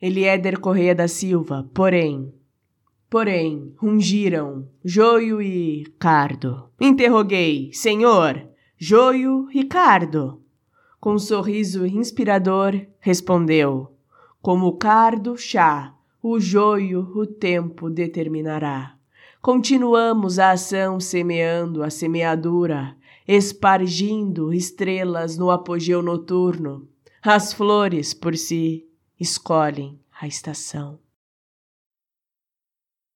Eliéder Correia da Silva, porém, porém, rungiram joio e cardo. Interroguei, senhor, joio e cardo? Com um sorriso inspirador, respondeu, como o cardo chá, o joio o tempo determinará. Continuamos a ação semeando a semeadura, espargindo estrelas no apogeu noturno. As flores, por si, escolhem a estação.